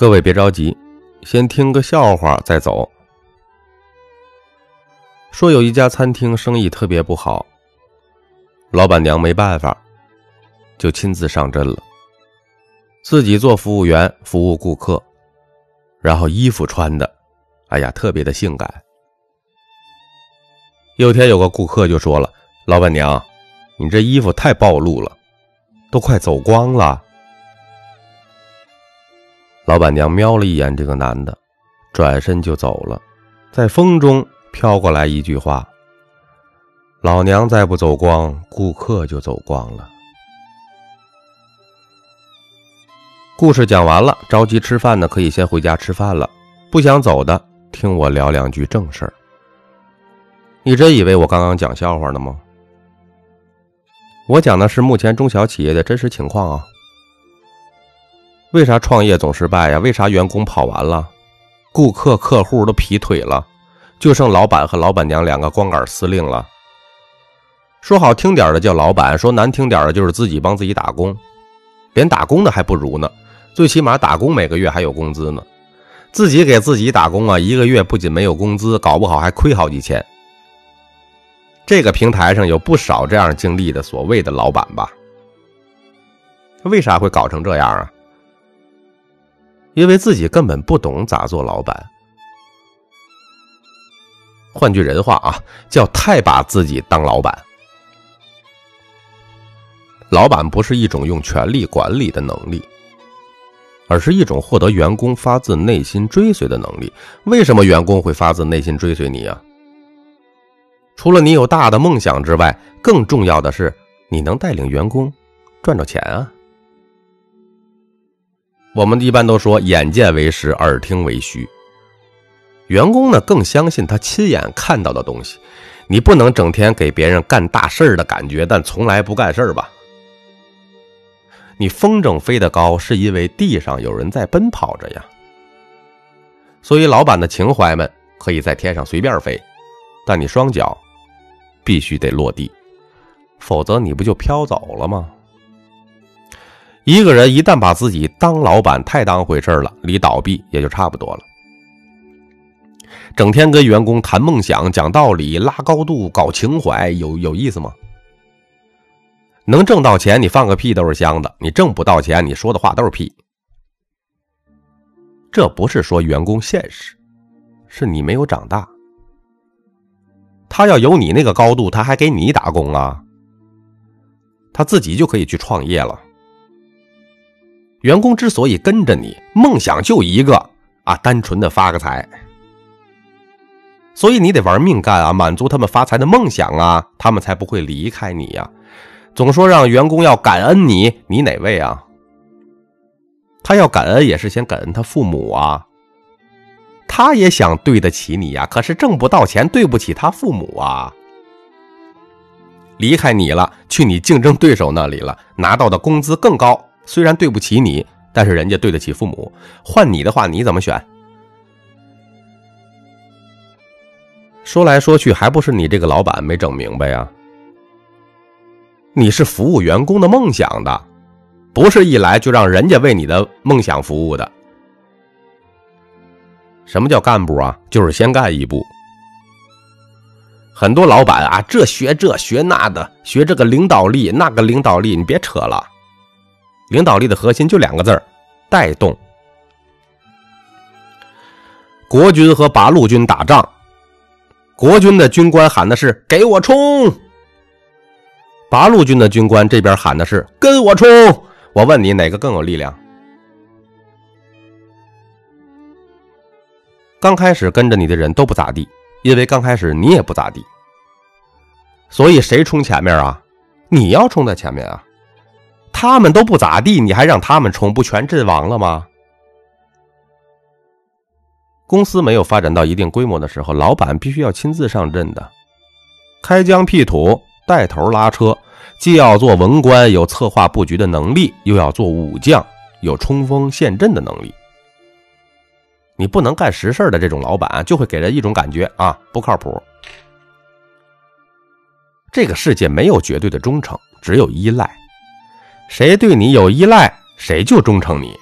各位别着急，先听个笑话再走。说有一家餐厅生意特别不好，老板娘没办法，就亲自上阵了，自己做服务员服务顾客，然后衣服穿的，哎呀，特别的性感。有天有个顾客就说了：“老板娘，你这衣服太暴露了，都快走光了。”老板娘瞄了一眼这个男的，转身就走了。在风中飘过来一句话：“老娘再不走光，顾客就走光了。”故事讲完了，着急吃饭的可以先回家吃饭了，不想走的听我聊两句正事儿。你真以为我刚刚讲笑话呢吗？我讲的是目前中小企业的真实情况啊。为啥创业总失败呀？为啥员工跑完了，顾客客户都劈腿了，就剩老板和老板娘两个光杆司令了？说好听点的叫老板，说难听点的就是自己帮自己打工，连打工的还不如呢。最起码打工每个月还有工资呢，自己给自己打工啊，一个月不仅没有工资，搞不好还亏好几千。这个平台上有不少这样经历的所谓的老板吧？为啥会搞成这样啊？因为自己根本不懂咋做老板，换句人话啊，叫太把自己当老板。老板不是一种用权力管理的能力，而是一种获得员工发自内心追随的能力。为什么员工会发自内心追随你啊？除了你有大的梦想之外，更重要的是你能带领员工赚着钱啊。我们一般都说眼见为实，耳听为虚。员工呢更相信他亲眼看到的东西。你不能整天给别人干大事儿的感觉，但从来不干事儿吧？你风筝飞得高，是因为地上有人在奔跑着呀。所以，老板的情怀们可以在天上随便飞，但你双脚必须得落地，否则你不就飘走了吗？一个人一旦把自己当老板太当回事了，离倒闭也就差不多了。整天跟员工谈梦想、讲道理、拉高度、搞情怀，有有意思吗？能挣到钱，你放个屁都是香的；你挣不到钱，你说的话都是屁。这不是说员工现实，是你没有长大。他要有你那个高度，他还给你打工啊？他自己就可以去创业了。员工之所以跟着你，梦想就一个啊，单纯的发个财。所以你得玩命干啊，满足他们发财的梦想啊，他们才不会离开你呀。总说让员工要感恩你，你哪位啊？他要感恩也是先感恩他父母啊。他也想对得起你呀，可是挣不到钱，对不起他父母啊。离开你了，去你竞争对手那里了，拿到的工资更高。虽然对不起你，但是人家对得起父母。换你的话，你怎么选？说来说去，还不是你这个老板没整明白呀？你是服务员工的梦想的，不是一来就让人家为你的梦想服务的。什么叫干部啊？就是先干一步。很多老板啊，这学这学那的，学这个领导力，那个领导力，你别扯了。领导力的核心就两个字儿：带动。国军和八路军打仗，国军的军官喊的是“给我冲”，八路军的军官这边喊的是“跟我冲”。我问你，哪个更有力量？刚开始跟着你的人都不咋地，因为刚开始你也不咋地，所以谁冲前面啊？你要冲在前面啊！他们都不咋地，你还让他们冲，不全阵亡了吗？公司没有发展到一定规模的时候，老板必须要亲自上阵的，开疆辟土，带头拉车，既要做文官，有策划布局的能力，又要做武将，有冲锋陷阵的能力。你不能干实事的这种老板，就会给人一种感觉啊，不靠谱。这个世界没有绝对的忠诚，只有依赖。谁对你有依赖，谁就忠诚你。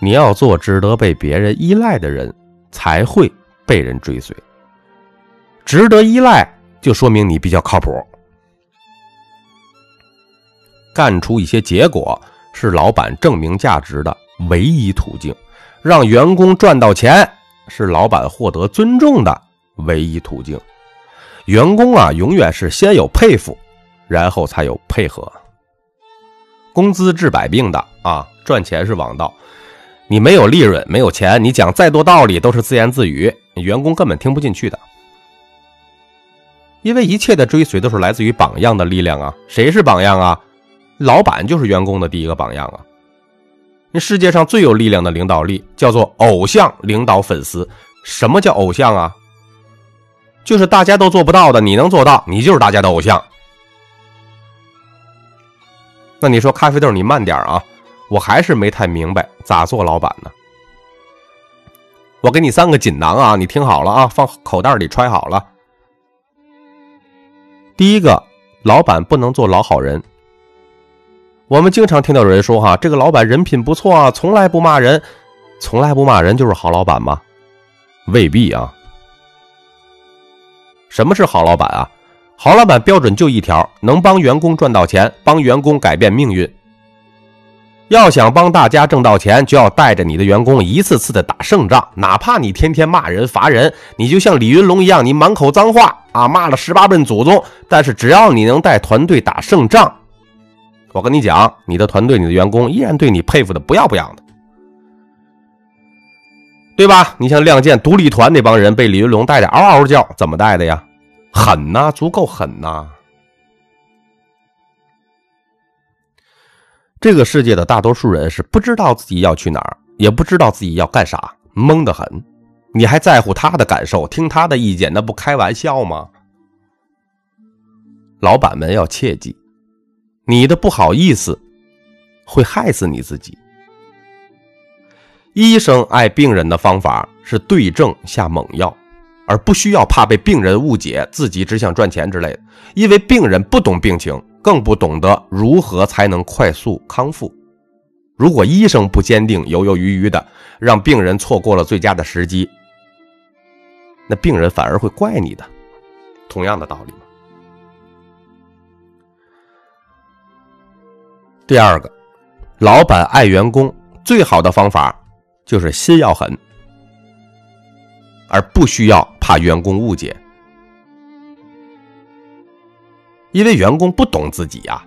你要做值得被别人依赖的人，才会被人追随。值得依赖，就说明你比较靠谱。干出一些结果是老板证明价值的唯一途径，让员工赚到钱是老板获得尊重的唯一途径。员工啊，永远是先有佩服，然后才有配合。工资治百病的啊，赚钱是王道。你没有利润，没有钱，你讲再多道理都是自言自语，员工根本听不进去的。因为一切的追随都是来自于榜样的力量啊！谁是榜样啊？老板就是员工的第一个榜样啊！那世界上最有力量的领导力叫做偶像领导粉丝。什么叫偶像啊？就是大家都做不到的，你能做到，你就是大家的偶像。那你说咖啡豆，你慢点啊！我还是没太明白咋做老板呢。我给你三个锦囊啊，你听好了啊，放口袋里揣好了。第一个，老板不能做老好人。我们经常听到有人说：“哈，这个老板人品不错啊，从来不骂人，从来不骂人就是好老板吗？”未必啊。什么是好老板啊？好老板标准就一条：能帮员工赚到钱，帮员工改变命运。要想帮大家挣到钱，就要带着你的员工一次次的打胜仗，哪怕你天天骂人罚人，你就像李云龙一样，你满口脏话啊，骂了十八辈祖宗，但是只要你能带团队打胜仗，我跟你讲，你的团队、你的员工依然对你佩服的不要不要的，对吧？你像亮剑独立团那帮人被李云龙带的嗷嗷叫，怎么带的呀？狠呐，足够狠呐！这个世界的大多数人是不知道自己要去哪儿，也不知道自己要干啥，懵得很。你还在乎他的感受，听他的意见，那不开玩笑吗？老板们要切记，你的不好意思会害死你自己。医生爱病人的方法是对症下猛药，而不需要怕被病人误解自己只想赚钱之类的，因为病人不懂病情。更不懂得如何才能快速康复。如果医生不坚定，犹犹豫豫的，让病人错过了最佳的时机，那病人反而会怪你的。同样的道理第二个，老板爱员工最好的方法就是心要狠，而不需要怕员工误解。因为员工不懂自己呀，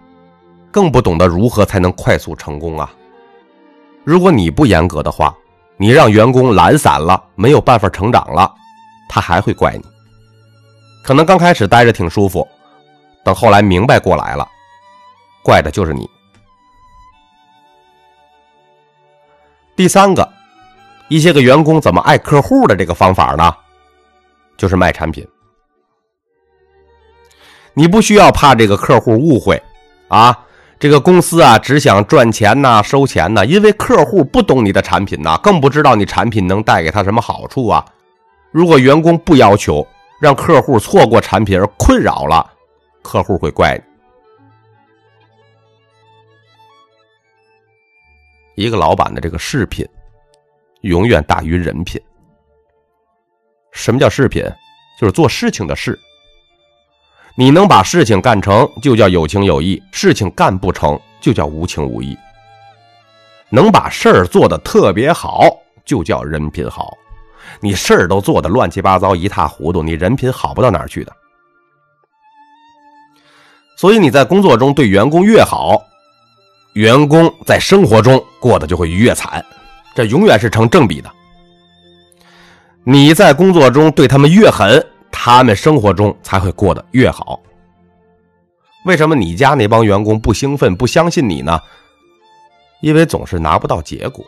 更不懂得如何才能快速成功啊。如果你不严格的话，你让员工懒散了，没有办法成长了，他还会怪你。可能刚开始待着挺舒服，等后来明白过来了，怪的就是你。第三个，一些个员工怎么爱客户的这个方法呢？就是卖产品。你不需要怕这个客户误会，啊，这个公司啊只想赚钱呐，收钱呐，因为客户不懂你的产品呐，更不知道你产品能带给他什么好处啊。如果员工不要求让客户错过产品而困扰了，客户会怪你。一个老板的这个饰品，永远大于人品。什么叫饰品？就是做事情的事。你能把事情干成，就叫有情有义；事情干不成就叫无情无义。能把事儿做得特别好，就叫人品好。你事儿都做得乱七八糟、一塌糊涂，你人品好不到哪儿去的。所以你在工作中对员工越好，员工在生活中过得就会越惨，这永远是成正比的。你在工作中对他们越狠。他们生活中才会过得越好。为什么你家那帮员工不兴奋、不相信你呢？因为总是拿不到结果。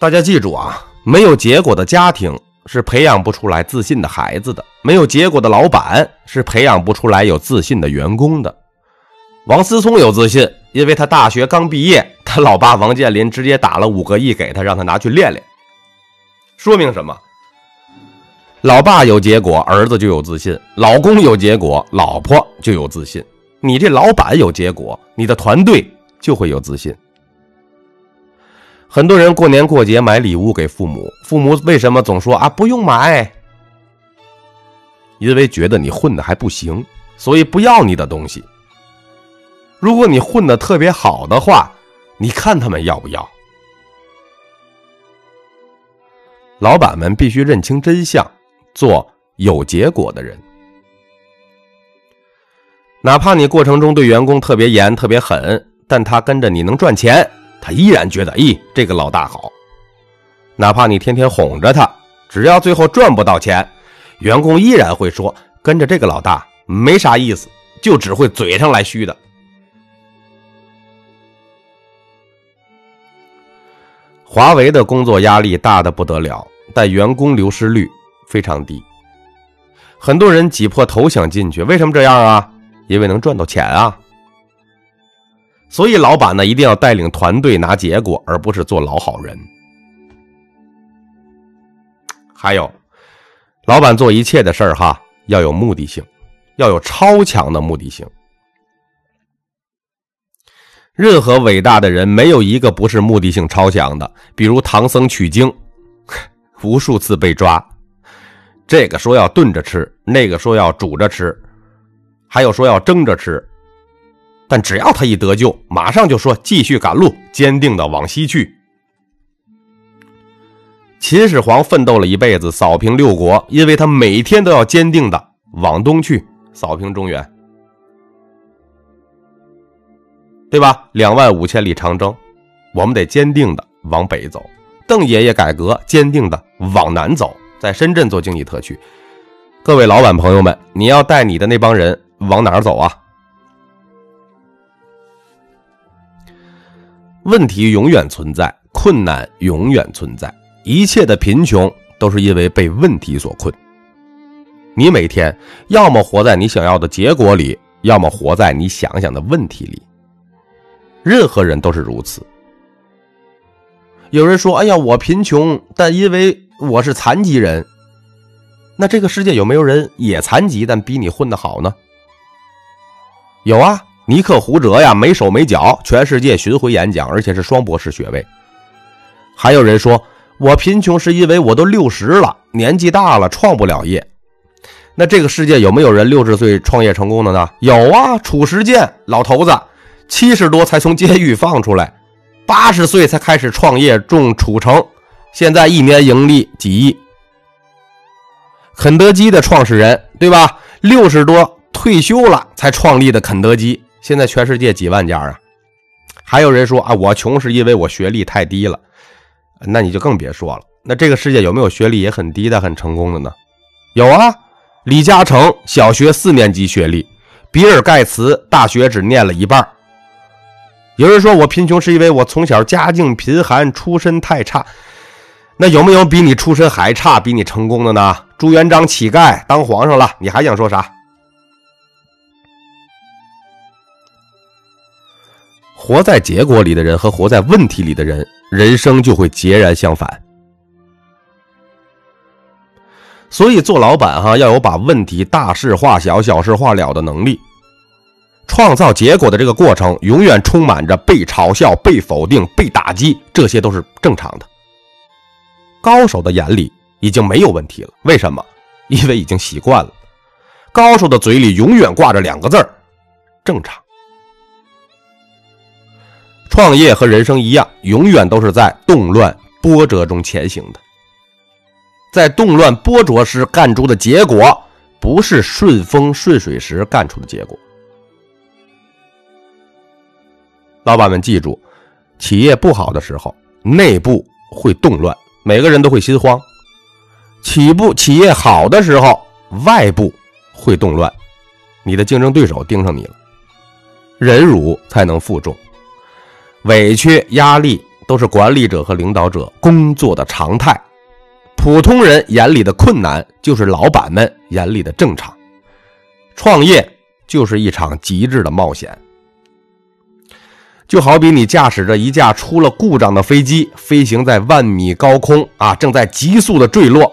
大家记住啊，没有结果的家庭是培养不出来自信的孩子的；没有结果的老板是培养不出来有自信的员工的。王思聪有自信，因为他大学刚毕业，他老爸王健林直接打了五个亿给他，让他拿去练练。说明什么？老爸有结果，儿子就有自信；老公有结果，老婆就有自信。你这老板有结果，你的团队就会有自信。很多人过年过节买礼物给父母，父母为什么总说啊不用买？因为觉得你混的还不行，所以不要你的东西。如果你混的特别好的话，你看他们要不要？老板们必须认清真相，做有结果的人。哪怕你过程中对员工特别严、特别狠，但他跟着你能赚钱。他依然觉得，咦，这个老大好。哪怕你天天哄着他，只要最后赚不到钱，员工依然会说，跟着这个老大没啥意思，就只会嘴上来虚的。华为的工作压力大的不得了，但员工流失率非常低。很多人挤破头想进去，为什么这样啊？因为能赚到钱啊。所以，老板呢一定要带领团队拿结果，而不是做老好人。还有，老板做一切的事儿哈，要有目的性，要有超强的目的性。任何伟大的人，没有一个不是目的性超强的。比如唐僧取经，无数次被抓，这个说要炖着吃，那个说要煮着吃，还有说要蒸着吃。但只要他一得救，马上就说继续赶路，坚定的往西去。秦始皇奋斗了一辈子，扫平六国，因为他每天都要坚定的往东去，扫平中原，对吧？两万五千里长征，我们得坚定的往北走。邓爷爷改革，坚定的往南走，在深圳做经济特区。各位老板朋友们，你要带你的那帮人往哪儿走啊？问题永远存在，困难永远存在，一切的贫穷都是因为被问题所困。你每天要么活在你想要的结果里，要么活在你想想的问题里。任何人都是如此。有人说：“哎呀，我贫穷，但因为我是残疾人。”那这个世界有没有人也残疾，但比你混得好呢？有啊。尼克胡哲呀，没手没脚，全世界巡回演讲，而且是双博士学位。还有人说我贫穷是因为我都六十了，年纪大了，创不了业。那这个世界有没有人六十岁创业成功的呢？有啊，褚时健老头子，七十多才从监狱放出来，八十岁才开始创业种褚橙，现在一年盈利几亿。肯德基的创始人对吧？六十多退休了才创立的肯德基。现在全世界几万家啊，还有人说啊，我穷是因为我学历太低了，那你就更别说了。那这个世界有没有学历也很低的很成功的呢？有啊，李嘉诚小学四年级学历，比尔盖茨大学只念了一半。有人说我贫穷是因为我从小家境贫寒，出身太差。那有没有比你出身还差、比你成功的呢？朱元璋乞丐当皇上了，你还想说啥？活在结果里的人和活在问题里的人，人生就会截然相反。所以做老板哈，要有把问题大事化小、小事化了的能力。创造结果的这个过程，永远充满着被嘲笑、被否定、被打击，这些都是正常的。高手的眼里已经没有问题了，为什么？因为已经习惯了。高手的嘴里永远挂着两个字儿：正常。创业和人生一样，永远都是在动乱波折中前行的。在动乱波折时干出的结果，不是顺风顺水时干出的结果。老板们记住，企业不好的时候，内部会动乱，每个人都会心慌；起步企业好的时候，外部会动乱，你的竞争对手盯上你了，忍辱才能负重。委屈、压力都是管理者和领导者工作的常态，普通人眼里的困难就是老板们眼里的正常。创业就是一场极致的冒险，就好比你驾驶着一架出了故障的飞机，飞行在万米高空啊，正在急速的坠落，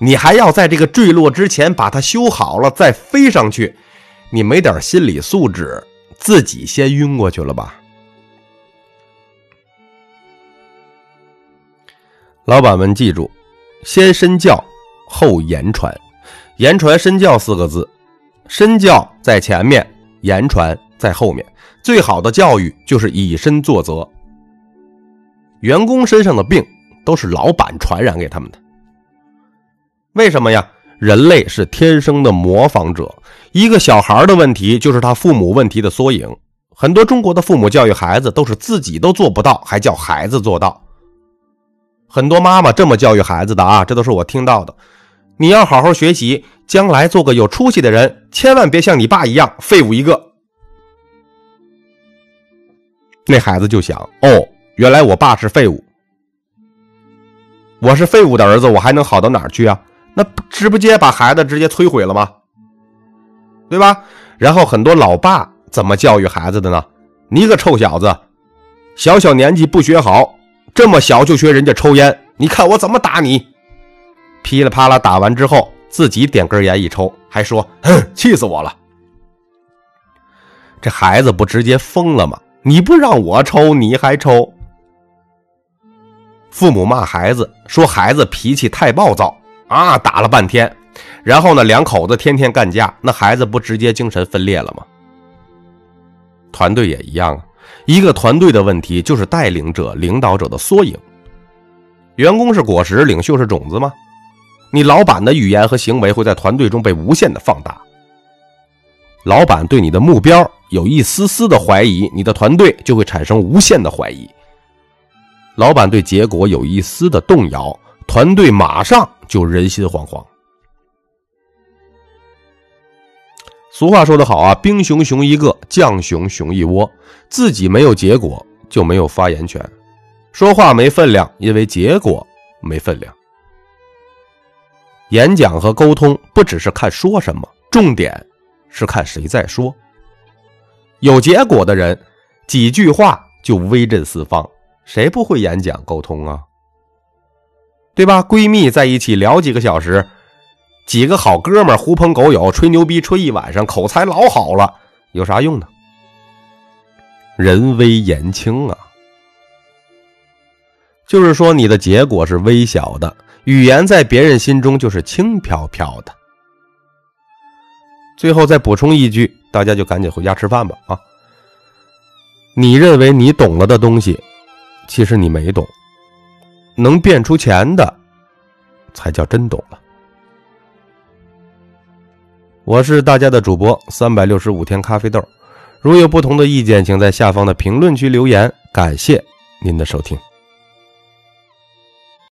你还要在这个坠落之前把它修好了再飞上去，你没点心理素质，自己先晕过去了吧？老板们记住，先身教后言传，言传身教四个字，身教在前面，言传在后面。最好的教育就是以身作则。员工身上的病都是老板传染给他们的。为什么呀？人类是天生的模仿者，一个小孩的问题就是他父母问题的缩影。很多中国的父母教育孩子都是自己都做不到，还叫孩子做到。很多妈妈这么教育孩子的啊，这都是我听到的。你要好好学习，将来做个有出息的人，千万别像你爸一样废物一个。那孩子就想：哦，原来我爸是废物，我是废物的儿子，我还能好到哪儿去啊？那直接把孩子直接摧毁了吗？对吧？然后很多老爸怎么教育孩子的呢？你个臭小子，小小年纪不学好，这么小就学人家抽烟，你看我怎么打你！噼里啪啦打完之后，自己点根烟一抽，还说：“哼，气死我了！”这孩子不直接疯了吗？你不让我抽，你还抽？父母骂孩子，说孩子脾气太暴躁。啊，打了半天，然后呢，两口子天天干架，那孩子不直接精神分裂了吗？团队也一样啊，一个团队的问题就是带领者、领导者的缩影。员工是果实，领袖是种子吗？你老板的语言和行为会在团队中被无限的放大。老板对你的目标有一丝丝的怀疑，你的团队就会产生无限的怀疑。老板对结果有一丝的动摇。团队马上就人心惶惶。俗话说得好啊，兵熊熊一个，将熊熊一窝。自己没有结果，就没有发言权，说话没分量，因为结果没分量。演讲和沟通不只是看说什么，重点是看谁在说。有结果的人，几句话就威震四方。谁不会演讲沟通啊？对吧？闺蜜在一起聊几个小时，几个好哥们狐朋狗友吹牛逼吹一晚上，口才老好了，有啥用呢？人微言轻啊，就是说你的结果是微小的，语言在别人心中就是轻飘飘的。最后再补充一句，大家就赶紧回家吃饭吧啊！你认为你懂了的东西，其实你没懂。能变出钱的，才叫真懂了。我是大家的主播三百六十五天咖啡豆，如有不同的意见，请在下方的评论区留言。感谢您的收听。